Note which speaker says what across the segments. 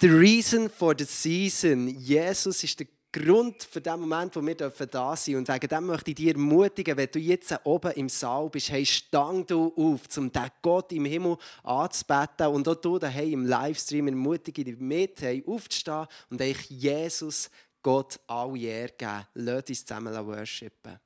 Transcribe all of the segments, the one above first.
Speaker 1: The reason for the season. Jesus ist der Grund für den Moment, wo wir da sind dürfen. Und wegen dem möchte ich dich ermutigen, wenn du jetzt oben im Saal bist, hey, stang du auf, um den Gott im Himmel anzubeten. Und auch du daheim im Livestream ermutige dich mit, hey, aufzustehen und eigentlich Jesus, Gott, alle geben. Lass uns zusammen worshipen.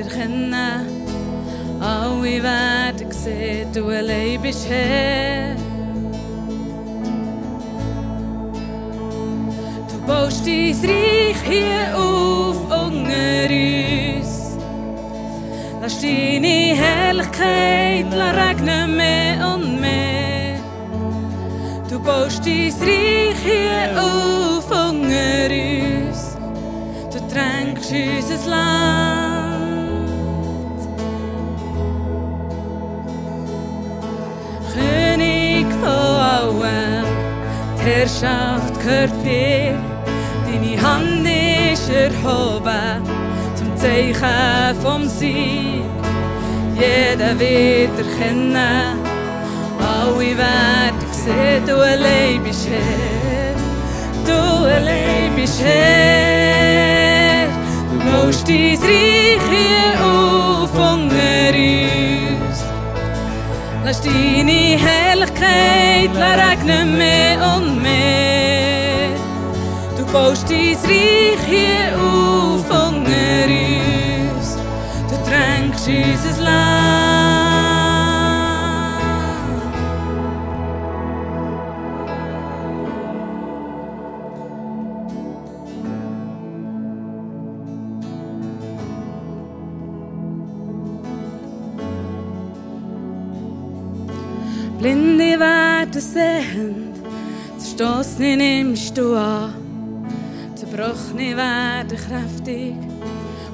Speaker 2: الخنة قوي بعدك ست ولاي بشهر Du baust dein Reich hier auf unter uns. Lass deine Herrlichkeit regnen mehr und mehr. Du baust dein Reich hier auf unter uns. Du tränkst unser Land. Herrschaft gehört dir. Deine Hand ist erhoben zum Zeichen vom Sieg. Jeder wird erkennen, alle werden sehen, du allein bist Herr. Du allein bist Herr. Du baust dein Reich hier auf unter uns. Lass deine Herrlichkeit regnen mehr und mehr. Du baust dein Reich hier auf unter uns. Du tränkst unser Land. Zerstoßene nimmst du an. Zerbrochene werden kräftig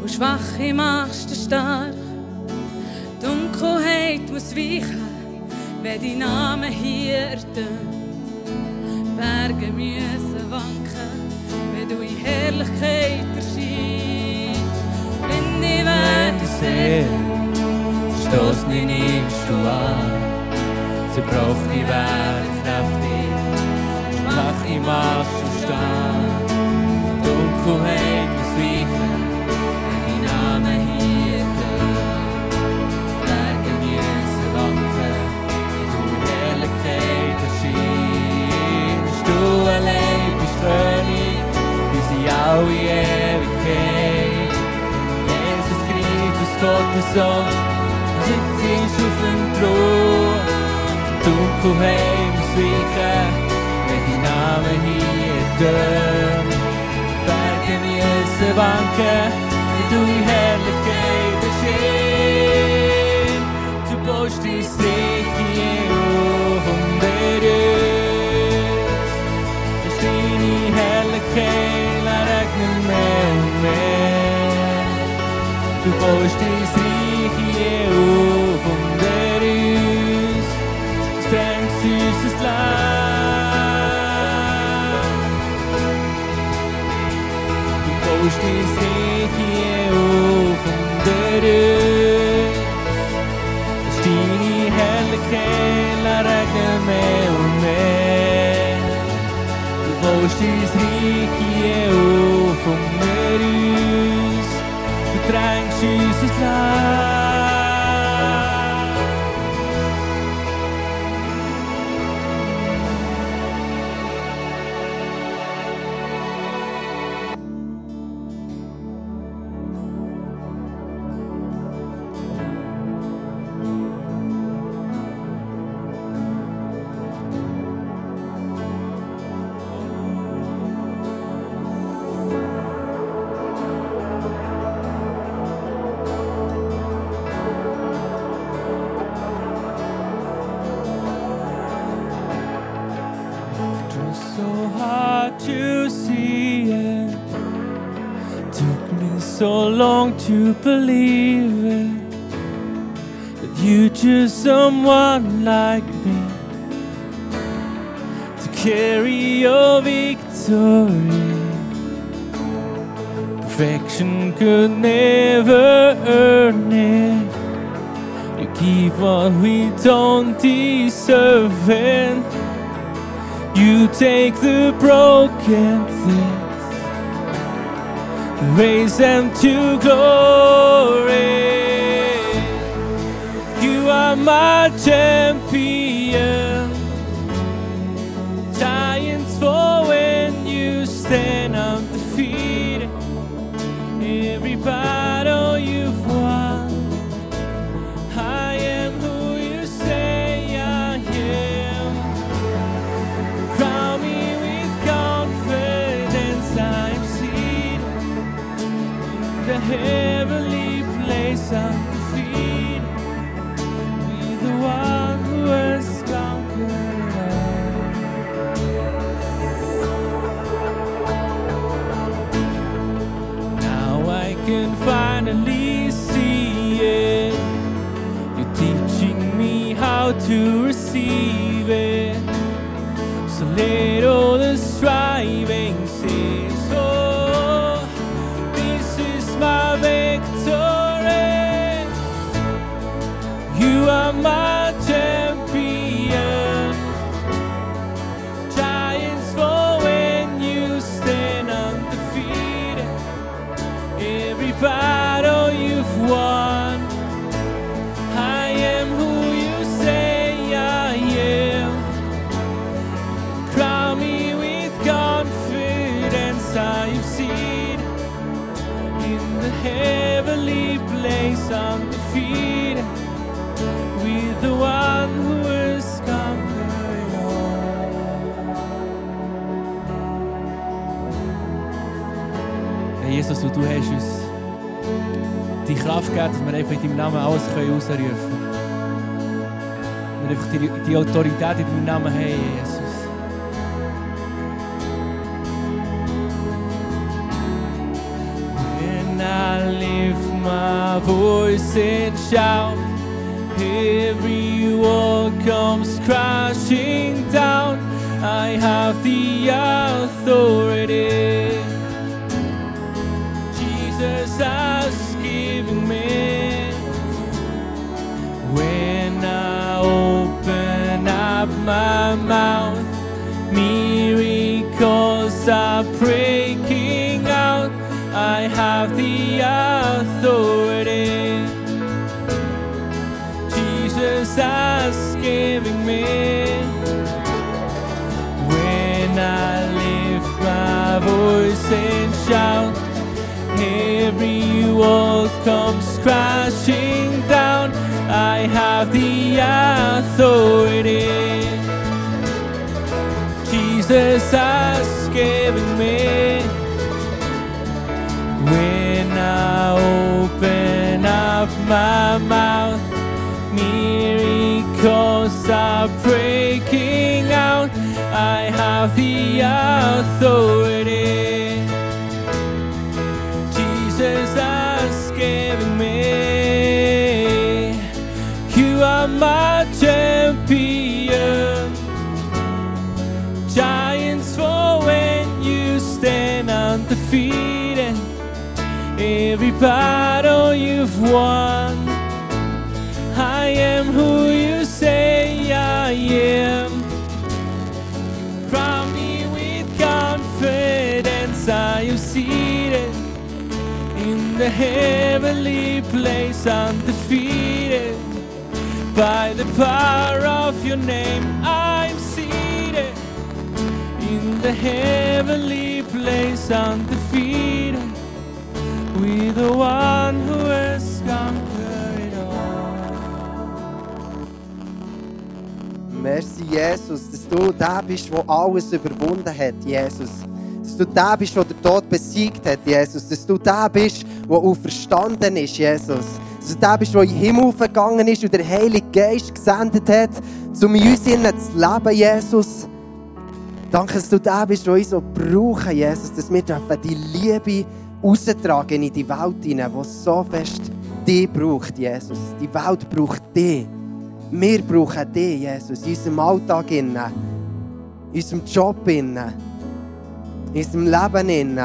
Speaker 2: und Schwache machst du stark. Dunkelheit muss weichen, wenn dein Name hier ertönt. Berge müssen wanken, wenn du in Herrlichkeit erscheinst. Blinde werden sehend,
Speaker 3: Stoßni nimmst du an, zerbrochene werden kräftig, schwache machst du stark. Dunkelheit muss weichen, wenn dein Name hier tönt. Berge müssen wanken, wenn du in Herrlichkeit erscheinst. Du allein bist König, bis in alle Ewigkeit. Jesus Christus, Gottes Sohn, sitzt auf dem Thron. Dunkelheit muss weichen, wenn dein Name hier tönt. Berge müssen wanken, wenn du in Herrlichkeit erscheinst. Du baust dein Reich hier auf unter uns. Lass deine Herrlichkeit regnen mehr und mehr. Du baust dein Reich Du baust dein Reich hier auf unter uns. Lass deine Herrlichkeit regnen mehr und mehr. Victory. Perfection could never earn it. You give what we don't deserve and You take the broken things, raise them to glory. You are my champion. Du hast uns die Kraft gegeben, dass wir einfach in deinem Namen alles können einfach die, die Autorität in deinem Namen haben, Jesus. When I lift my voice and shout, every wall comes crashing down. I have the authority. Jesus given me. When I open up my mouth, miracles are breaking out. I have the authority. Jesus has given me. When I lift my voice and shout, every wall comes crashing down. I have the authority. Jesus has given me. When I open up my mouth, miracles are breaking out. I have the authority. Every battle you've won. I am who you say I am. Crown me with confidence. I am seated in the heavenly place, undefeated. By the power of your name, I'm seated in the heavenly place, undefeated. With the one who has conquered all.
Speaker 1: Merci, Jesus, dass du der bist, der alles überwunden hat, Jesus. Dass du der bist, der Tod besiegt hat, Jesus. Dass du der bist, der auferstanden ist, Jesus. Dass du der bist, der in den Himmel gegangen ist und der Heilige Geist gesendet hat, um in uns zu leben, Jesus. Danke, dass du der bist, der uns so brauchen, Jesus. Dass wir dürfen die Liebe raustragen in die Welt hinein, die so fest dich braucht, Jesus. Die Welt braucht dich. Wir brauchen dich, Jesus, in unserem Alltag, in unserem Job, in unserem Leben.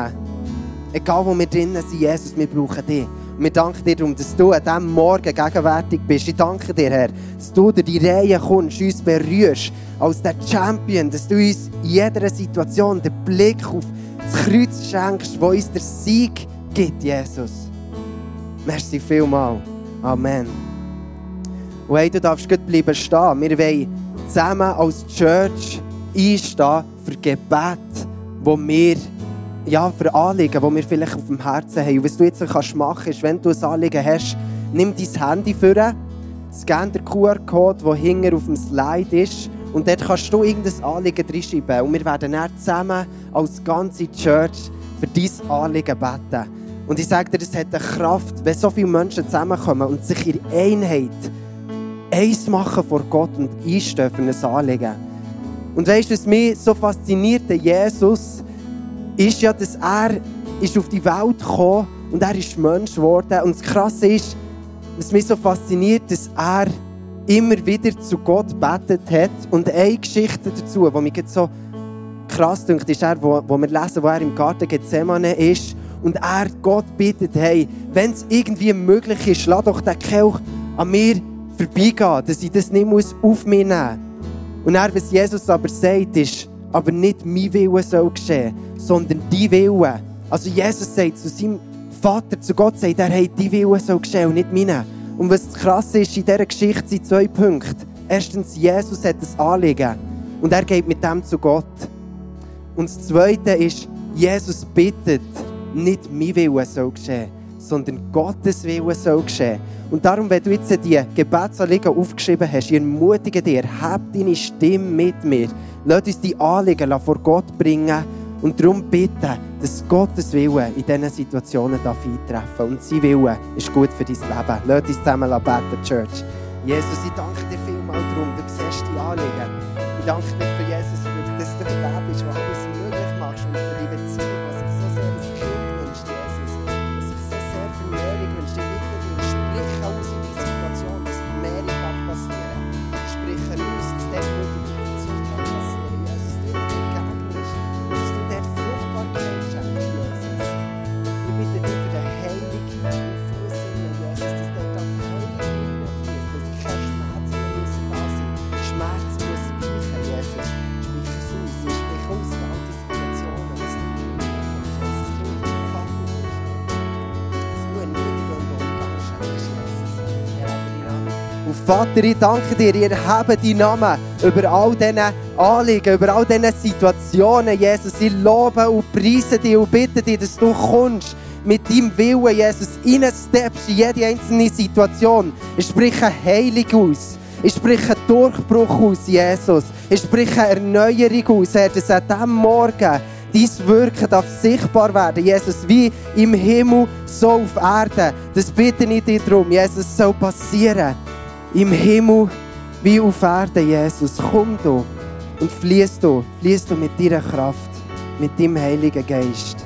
Speaker 1: Egal wo wir drinnen sind, Jesus, wir brauchen dich. Wir danken dir darum, dass du an diesem Morgen gegenwärtig bist. Ich danke dir, Herr, dass du durch die Reihe kommst, uns berührst als der Champion, dass du uns in jeder Situation den Blick auf das Kreuz schenkst, wo uns der Sieg gibt, Jesus. Merci vielmal. Amen. Und hey, du darfst gut bleiben stehen. Wir wollen zusammen als Church einstehen für Gebet, wo wir ja, für Anliegen, die wir vielleicht auf dem Herzen haben. Und was du jetzt kannst machen ist, wenn du ein Anliegen hast, nimm dein Handy vor, scan den QR-Code, der hinten auf dem Slide ist und dort kannst du irgendein Anliegen reinschreiben. Und wir werden dann zusammen als ganze Church für dein Anliegen beten. Und ich sage dir, es hat eine Kraft, wenn so viele Menschen zusammenkommen und sich in Einheit eins machen vor Gott und einstehen für ein Anliegen. Und weißt du, was mich so fasziniert, der Jesus, ist ja, dass er ist auf die Welt gekommen und er ist Mensch geworden. Und das Krasse ist, was mich so fasziniert, dass er immer wieder zu Gott betet hat. Und eine Geschichte dazu, die mich jetzt so krass dünkt, ist er, wo, wo wir lesen, wo er im Garten Gethsemane ist und er Gott bittet, hey, wenn es irgendwie möglich ist, lass doch den Kelch an mir vorbeigehen, dass ich das nicht muss auf mich nehmen muss. Und er, was Jesus aber sagt, ist, aber nicht mein Wille soll geschehen, sondern dein Wille. Also Jesus sagt zu seinem Vater, zu Gott, sagt er, hey, dein Wille soll geschehen und nicht meine. Und was krass ist, in dieser Geschichte sind zwei Punkte. Erstens, Jesus hat ein Anliegen und er geht mit dem zu Gott. Und das Zweite ist, Jesus bittet, nicht mein Wille soll geschehen, sondern Gottes Wille soll geschehen. Und darum, wenn du jetzt die Gebetsanliegen aufgeschrieben hast, ich ermutige dich, hab deine Stimme mit mir. Lass uns die Anliegen vor Gott bringen und darum bitten, dass Gottes Wille in diesen Situationen eintreffen darf. Und sein Wille ist gut für dein Leben. Lass uns zusammen beten, Church. Jesus, ich danke dir vielmals darum, du siehst die Anliegen. Ich danke dir Vater, ich danke dir, ihr erhebe deinen Namen über all diese Anliegen, über all diese Situationen, Jesus. Ich lobe und preise dich und bitte dich, dass du kommst mit deinem Willen, Jesus, reinsteppst in jede einzelne Situation. Ich spreche Heilung aus. Ich spreche Durchbruch aus, Jesus. Ich spreche Erneuerung aus, Herr, dass an diesem Morgen dein Wirken darf sichtbar werden, Jesus, wie im Himmel, so auf Erden. Das bitte ich dich darum, Jesus, soll passieren. Im Himmel wie auf Erden, Jesus. Komm du und fließ du, fließ du mit deiner Kraft, mit deinem Heiligen Geist.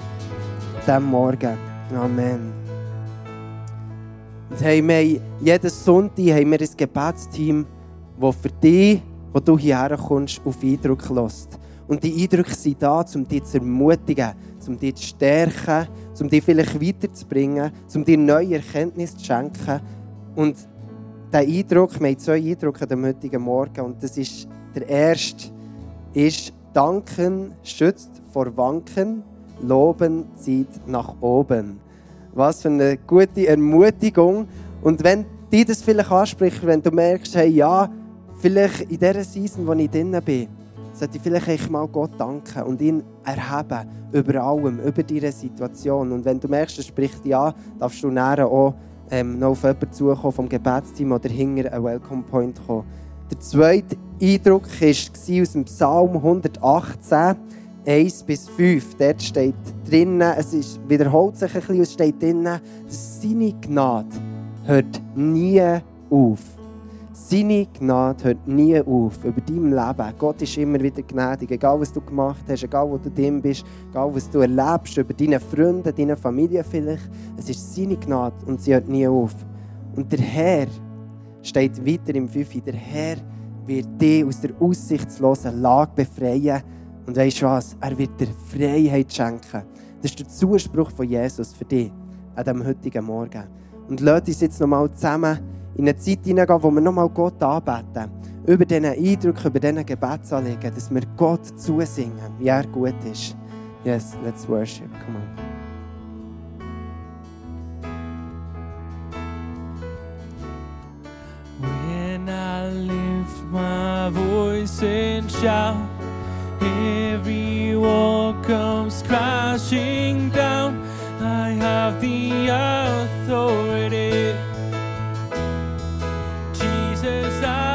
Speaker 1: Diesem Morgen. Amen. Und hey, wir jeden Sonntag haben wir ein Gebetsteam, das für dich, wo du hierher kommst, auf Eindruck lässt. Und die Eindrücke sind da, um dich zu ermutigen, um dich zu stärken, um dich vielleicht weiterzubringen, um dir neue Erkenntnisse zu schenken. Und der Eindruck, wir haben zwei Eindrücke am heutigen Morgen, und das ist der erste, ist Danken schützt vor Wanken, Loben zieht nach oben. Was für eine gute Ermutigung. Und wenn dich das vielleicht anspricht, wenn du merkst, hey, ja, vielleicht in dieser Season, wo ich drin bin, sollte ich vielleicht echt mal Gott danken und ihn erheben über allem, über deine Situation. Und wenn du merkst, es spricht ja, darfst du näher auch ähm, noch auf jemanden zukommen vom Gebetsteam oder hinter einen Welcome Point kommen. Der zweite Eindruck war aus dem Psalm 118, 1 bis 5. Dort steht drinnen, es ist, wiederholt sich ein bisschen, es steht drinnen, seine Gnade hört nie auf. Seine Gnade hört nie auf über dein Leben. Gott ist immer wieder gnädig. Egal, was du gemacht hast, egal, wo du drin bist, egal, was du erlebst, über deine Freunde, deine Familie vielleicht. Es ist seine Gnade und sie hört nie auf. Und der Herr steht weiter im 5. Der Herr wird dich aus der aussichtslosen Lage befreien. Und weißt du was? Er wird dir Freiheit schenken. Das ist der Zuspruch von Jesus für dich an diesem heutigen Morgen. Und lass uns jetzt nochmal zusammen in eine Zeit hineingehen, wo wir nochmal Gott anbeten. Über diesen Eindruck, über diesen Gebetsanliegen, dass wir Gott zusingen, wie er gut ist. Yes, let's worship. Come on.
Speaker 3: When I lift my voice and shout, every wall comes crashing down. I have the authority. Jesus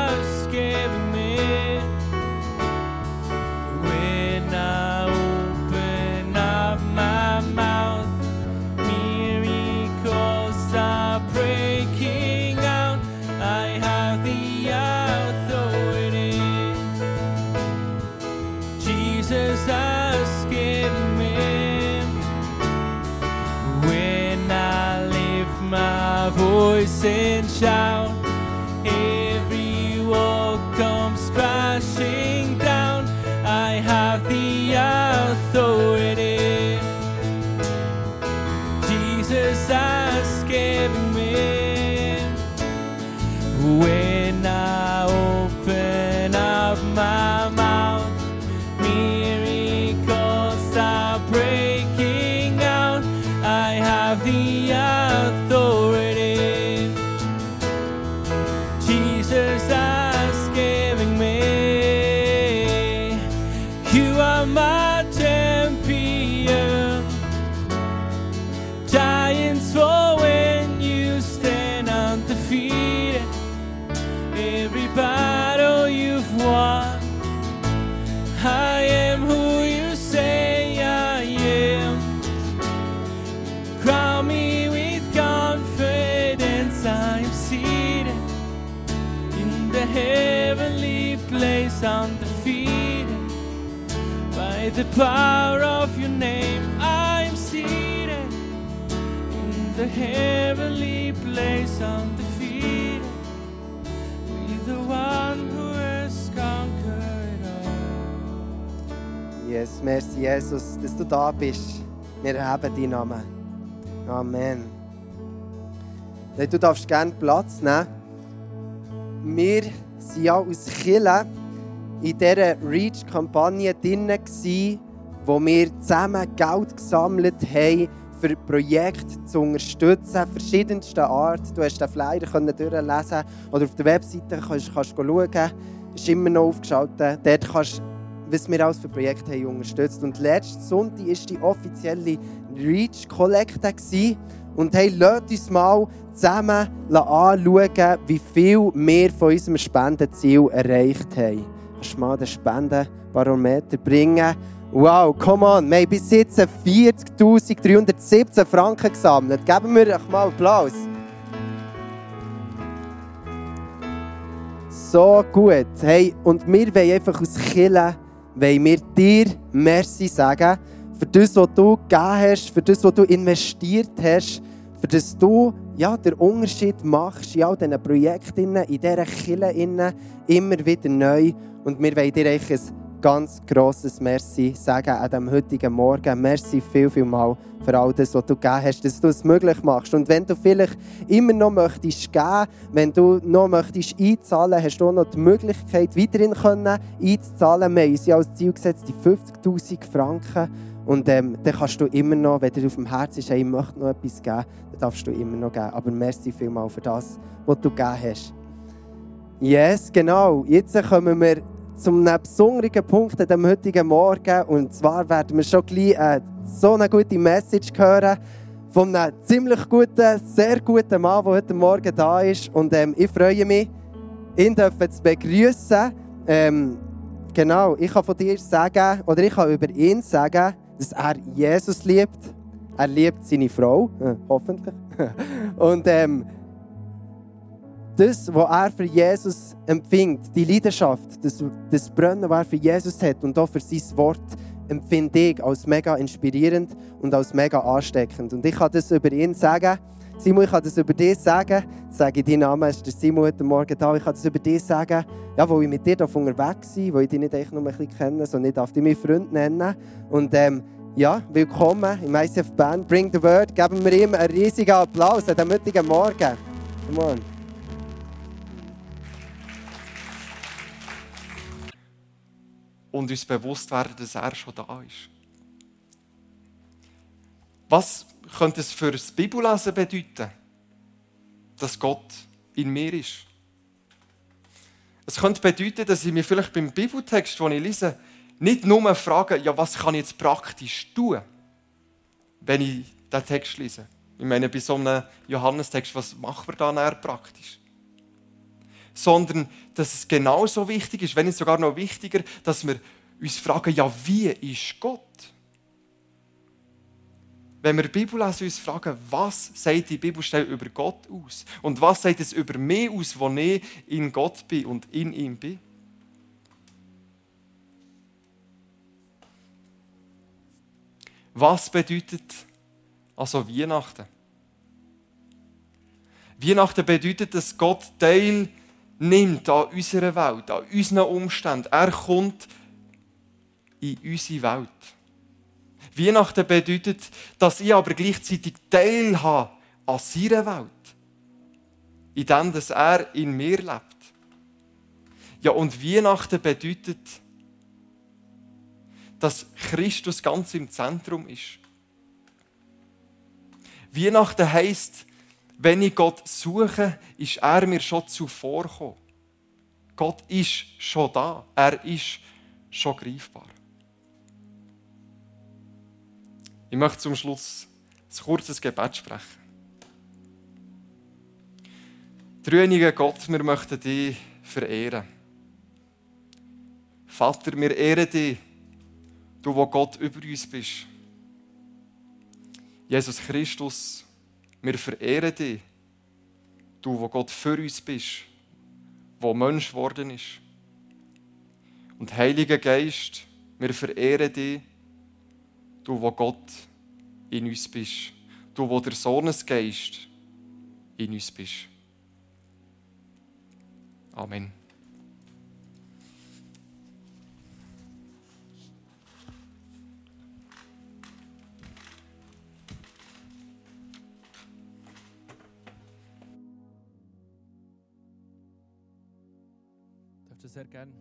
Speaker 3: confidence. I am seated in the heavenly place, undefeated. By the power of your name, I am seated in the heavenly place, undefeated. With the one who has conquered all.
Speaker 1: Yes, merci Jesus, dass du da bist. Wir erheben deinen Namen. Amen. Hey, Du darfst gerne Platz nehmen. Wir waren ja aus Chile in dieser Reach-Kampagne drin, wo wir zusammen Geld gesammelt haben, für Projekte zu unterstützen, verschiedenster Art. Du hast den Flyer durchlesen oder auf der Webseite kannst, kannst du schauen. Ist immer noch aufgeschaltet. Dort kannst was wir alles für Projekte haben unterstützt. Und letzten Sonntag war die offizielle Reach Kollekte. gewesen. Und hey, lasst uns mal zusammen anschauen, wie viel wir von unserem Spendenziel erreicht haben. Kannst du mal den Spendenbarometer bringen? Wow, come on, wir haben bis jetzt 40.317 Franken gesammelt. Geben wir euch mal Applaus. So gut. Hey, und wir wollen einfach aus Chile, wollen wir dir Merci sagen für das, was du gegeben hast, für das, was du investiert hast, für das du ja, den Unterschied machst in all diesen Projekten, in dieser Chile immer wieder neu. Und wir wollen dir ein ganz grosses Merci sagen an diesem heutigen Morgen. Merci viel, viel mal für all das, was du gegeben hast, dass du es möglich machst. Und wenn du vielleicht immer noch möchtest geben, wenn du noch möchtest einzahlen, hast du auch noch die Möglichkeit, weiterhin können einzuzahlen. Wir haben uns ja als Ziel gesetzt, die 50'000 Franken. Und ähm, dann kannst du immer noch, wenn dir auf dem Herzen ist, hey, ich möchte noch etwas geben, dann darfst du immer noch geben. Aber merci vielmal für das, was du gegeben hast. Yes, genau. Jetzt kommen wir zum besonderen Punkt an diesem heutigen Morgen. Und zwar werden wir schon gleich äh, so eine gute Message hören von einem ziemlich guten, sehr guten Mann, der heute Morgen da ist. Und ähm, ich freue mich, ihn zu begrüßen. Ähm, genau, ich kann von dir sagen, oder ich kann über ihn sagen, dass er Jesus liebt. Er liebt seine Frau, äh, hoffentlich. Und ähm, das, was er für Jesus empfindet, die Leidenschaft, das, das Brennen, was er für Jesus hat und auch für sein Wort, empfinde ich als mega inspirierend und als mega ansteckend. Und ich kann das über ihn sagen. Simon, ich kann das über dich sagen. Ich sage deinen Namen, ist der Simon heute Morgen da. Ich kann das über dich sagen, ja, wo ich mit dir auf unterwegs bin, wo ich dich nicht echt nur ein bisschen kenne, sondern ich darf dich meinen Freund nennen. Und ähm, ja, willkommen im ICF Band. Bring the Word. Geben wir ihm einen riesigen Applaus an diesem heutigen Morgen. Come on.
Speaker 4: Und uns bewusst werden, dass er schon da ist. Was könnte es für das Bibellesen bedeuten, dass Gott in mir ist? Es könnte bedeuten, dass ich mir vielleicht beim Bibeltext, den ich lese, nicht nur frage, ja, was kann ich jetzt praktisch tun, wenn ich diesen Text lese. Ich meine, bei so einem Johannestext, was machen wir da näher praktisch? Sondern dass es genauso wichtig ist, wenn nicht sogar noch wichtiger, dass wir uns fragen, ja, wie ist Gott? Wenn wir die Bibel lesen, uns fragen, was sagt die Bibelstelle über Gott aus? Und was sagt es über mich aus, wo ich in Gott bin und in ihm bin? Was bedeutet also Weihnachten? Weihnachten bedeutet, dass Gott Teil nimmt an unserer Welt, an unseren Umständen. Er kommt in unsere Welt. Weihnachten bedeutet, dass ich aber gleichzeitig Teil habe an seiner Welt. In dem, dass er in mir lebt. Ja, und Weihnachten bedeutet, dass Christus ganz im Zentrum ist. Weihnachten heisst, wenn ich Gott suche, ist er mir schon zuvorgekommen. Gott ist schon da. Er ist schon greifbar. Ich möchte zum Schluss ein kurzes Gebet sprechen. Dreiniger Gott, wir möchten dich verehren. Vater, wir ehren dich, du, wo Gott über uns bist. Jesus Christus, wir verehren dich, du, wo Gott für uns bist, wo Mensch geworden ist. Und Heiliger Geist, wir verehren dich, du, wo Gott in uns bist, du, wo der Sohnesgeist in uns bist. Amen.
Speaker 3: Du sehr gerne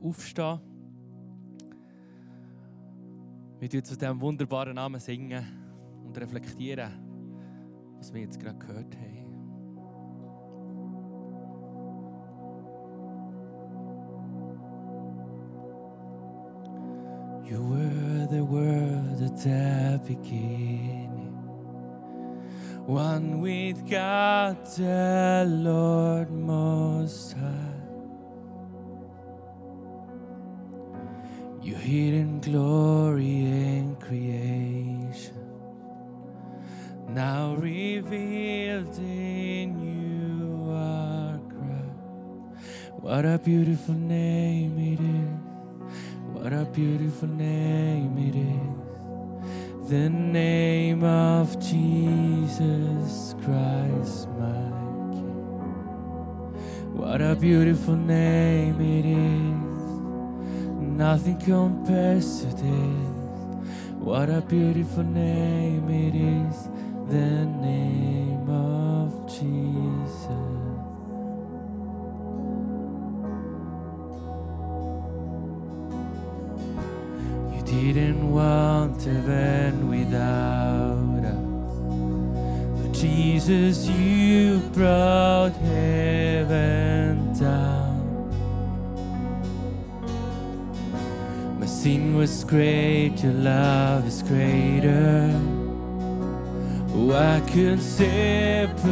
Speaker 3: aufstehen? Wir tun zu diesem wunderbaren Namen singen und reflektieren, was wir jetzt gerade gehört haben. You were the word at the beginning, one with God the Lord Most High. Beautiful name it is! The name of Jesus Christ, my King. What a beautiful name it is! Nothing compares to this. What a beautiful name it is, the name of Jesus. Didn't want heaven without us. But Jesus, you brought heaven down. My sin was great, your love is greater. Oh, I could separate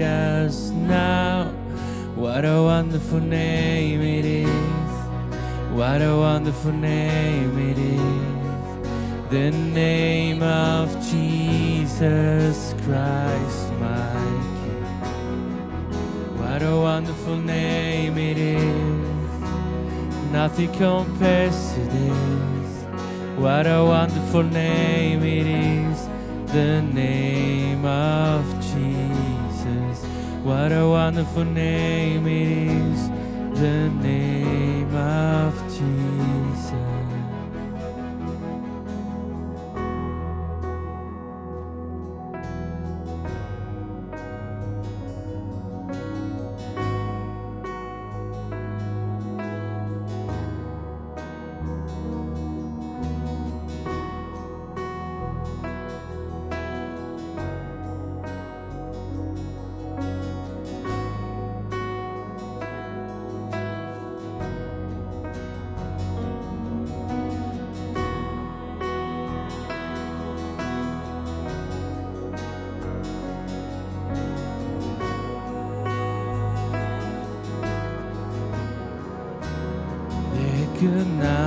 Speaker 3: us now. What a wonderful name. What a wonderful name it is. The name of Jesus Christ, my King. What a wonderful name it is. Nothing compares to this. What a wonderful name it is. The name of Jesus. What a wonderful name it is. The name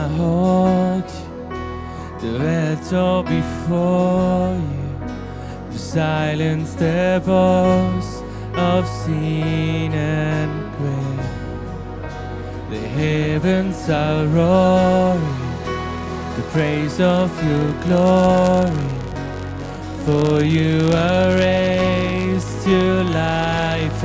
Speaker 3: not hold you. The veil before you to silence the boast of sin and grave. The heavens are roaring, the praise of your glory. For you are raised to life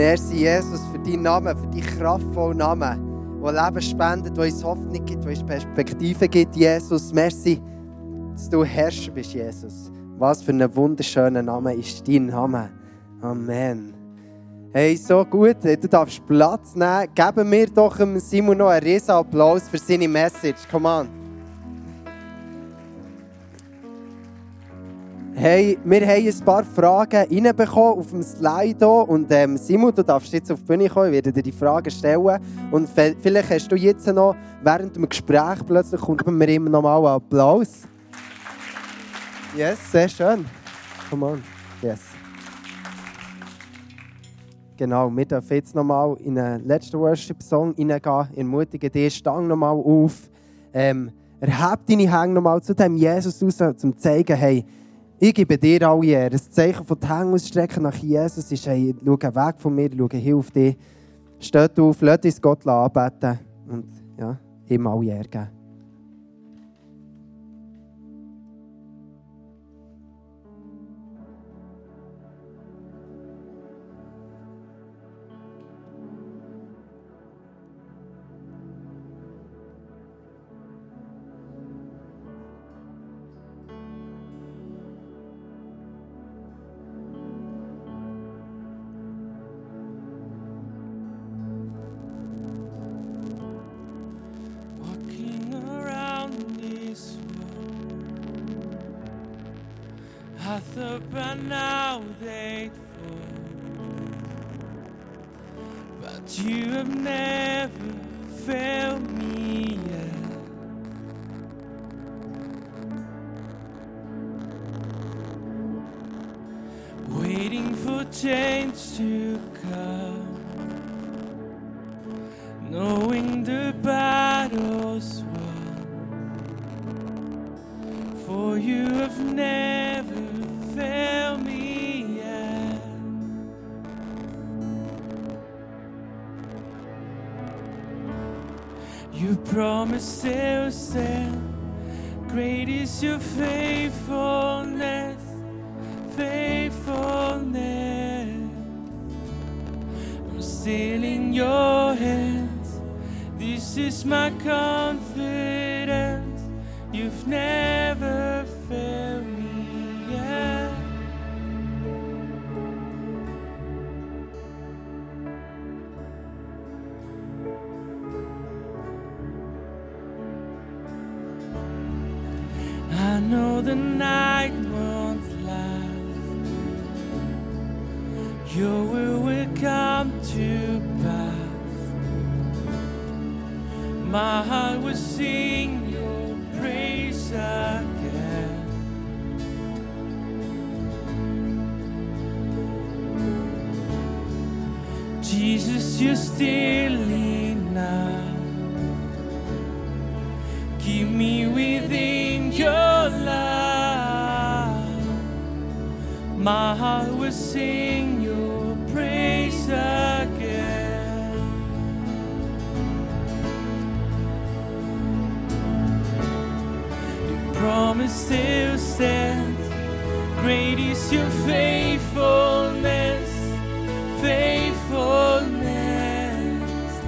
Speaker 1: merci Jesus für deinen Namen, für deinen kraftvollen Namen, der Leben spendet, der uns Hoffnung gibt, der uns Perspektive gibt. Jesus, merci, dass du Herrscher bist, Jesus. Was für ein wunderschöner Name ist dein Name. Amen. Hey, so gut, du darfst Platz nehmen. Geben wir doch Simon noch einen riesen Applaus für seine Message. Come on. Hey, wir haben ein paar Fragen reinbekommen auf dem hier. Und ähm, Simon, du darfst jetzt auf die Bühne kommen, ich werde dir die Fragen stellen. Und vielleicht hast du jetzt noch, während dem Gespräch plötzlich, kommt mir immer noch mal einen Applaus. Yes, sehr schön. Come on. Yes. Genau, wir dürfen jetzt noch mal in den letzten Worship-Song hineingehen. Ermutige dich, stang noch mal auf. Ähm, erheb deine Hänge noch mal zu dem Jesus raus, um zu zeigen, hey, ich gebe dir alle Ehre. Das Zeichen von den Hängen ausstrecken nach Jesus ist, hey, schau weg von mir, schau hin auf dich. Steht auf, lass uns Gott anbeten und ja, ihm alle Ehre geben.
Speaker 3: You have never failed me yet. You promised stand. Great is your faithfulness, faithfulness. I'm still in your hands. This is my confidence. You've never My heart will sing your praise again. Jesus, you're still enough. Keep me within your love. My heart will sing your praise again. Promise still stands. Great is your faithfulness, faithfulness.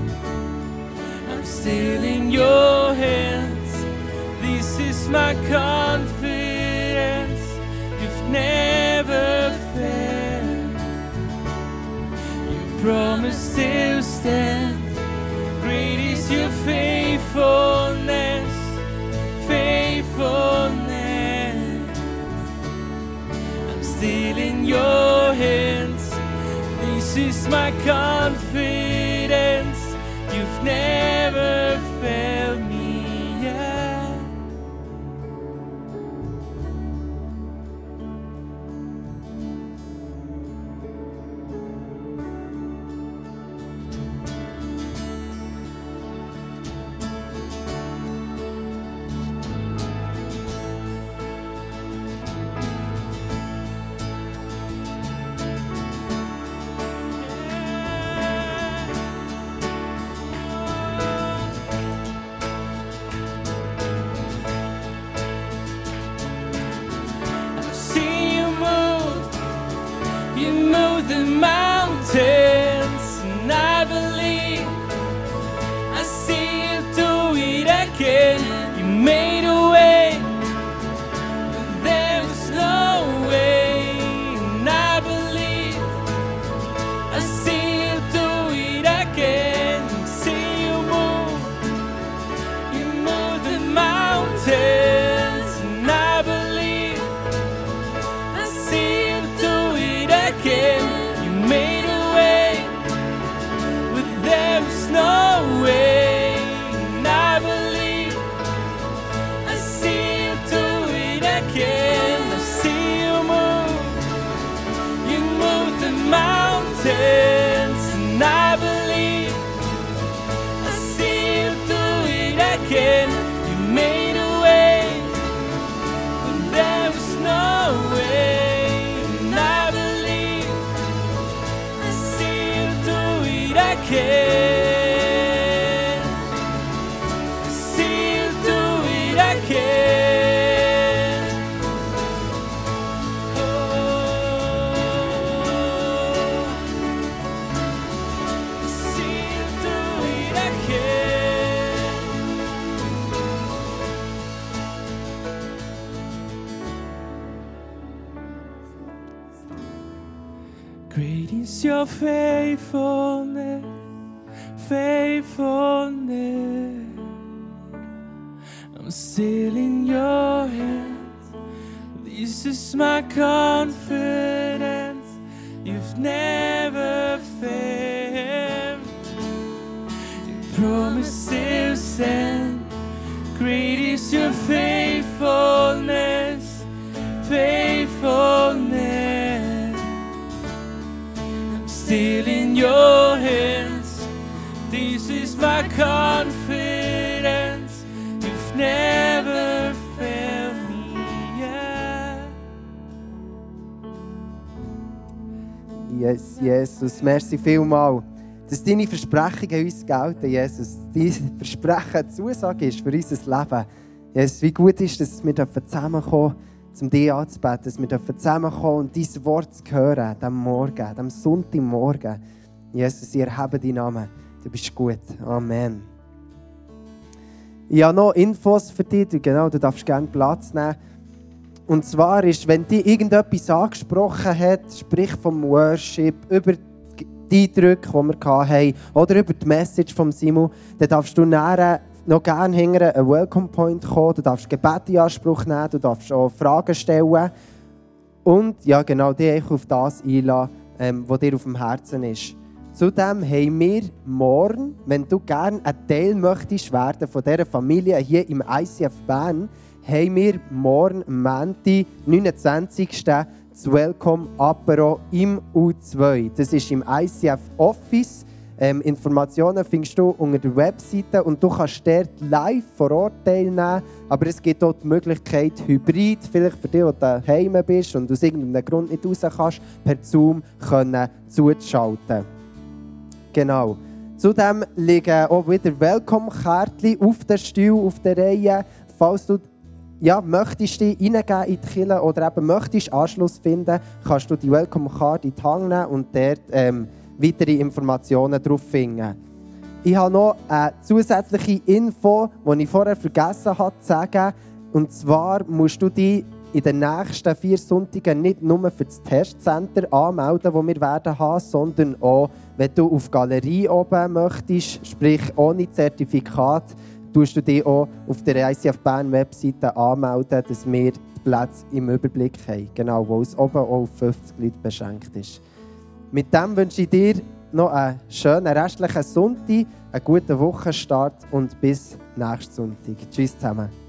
Speaker 3: I'm still in your hands. This is my confidence. You've never failed. Your promise still stands. Great is your faithfulness, I'm in your hands. This is my confidence. You've never failed
Speaker 1: faithful. Jesus, merci vielmal, dass deine Versprechungen uns gelten, Jesus. Dein Versprechen Zusage ist für unser Leben. Jesus, wie gut ist es, dass wir zusammenkommen dürfen, um dich anzubeten, dass wir zusammenkommen und dein Wort zu hören, am Morgen, am Sonntagmorgen. Jesus, ich erhebe deinen Namen. Du bist gut. Amen. Ich habe noch Infos für dich. Genau, du darfst gerne Platz nehmen. Und zwar ist, wenn dich irgendetwas angesprochen hat, sprich vom Worship, über die Eindrücke, die wir hatten, oder über die Message von Simon, dann darfst du näher noch gerne hinter einen Welcome Point kommen. Du darfst Gebet in Anspruch nehmen, du darfst auch Fragen stellen. Und ja, genau, dich auf das einladen, ähm, was dir auf dem Herzen ist. Zudem haben wir morgen, wenn du gerne ein Teil möchtest werden von dieser Familie hier im ICF Bern, haben wir morgen Montag, 29. das Welcome Apero im U2. Das ist im ICF Office. Ähm, Informationen findest du unter der Webseite und du kannst dort live vor Ort teilnehmen. Aber es gibt auch die Möglichkeit, hybrid, vielleicht für dich, der daheim bist und aus irgendeinem Grund nicht raus kannst, per Zoom können zuzuschalten. Genau. Zudem liegen auch wieder Welcome-Kärtchen auf der Stuhl, auf der Reihe. Falls du ja, möchtest dich reingeben in die Kirche oder eben möchtest Anschluss finden, kannst du die Welcome-Card in die Hand nehmen und dort ähm, weitere Informationen darauf finden. Ich habe noch eine zusätzliche Info, die ich vorher vergessen habe zu sagen. Und zwar musst du dich in den nächsten vier Sonntagen nicht nur für das Testcenter anmelden, das wir werden haben, sondern auch, wenn du auf Galerie oben möchtest, sprich ohne Zertifikat, tust du dich auch auf der ICF Bern Webseite anmelden, dass wir die Plätze im Überblick haben. Genau, wo es oben auch auf 50 Leute beschränkt ist. Mit dem wünsche ich dir noch einen schönen restlichen Sonntag, einen guten Wochenstart und bis nächsten Sonntag. Tschüss zusammen.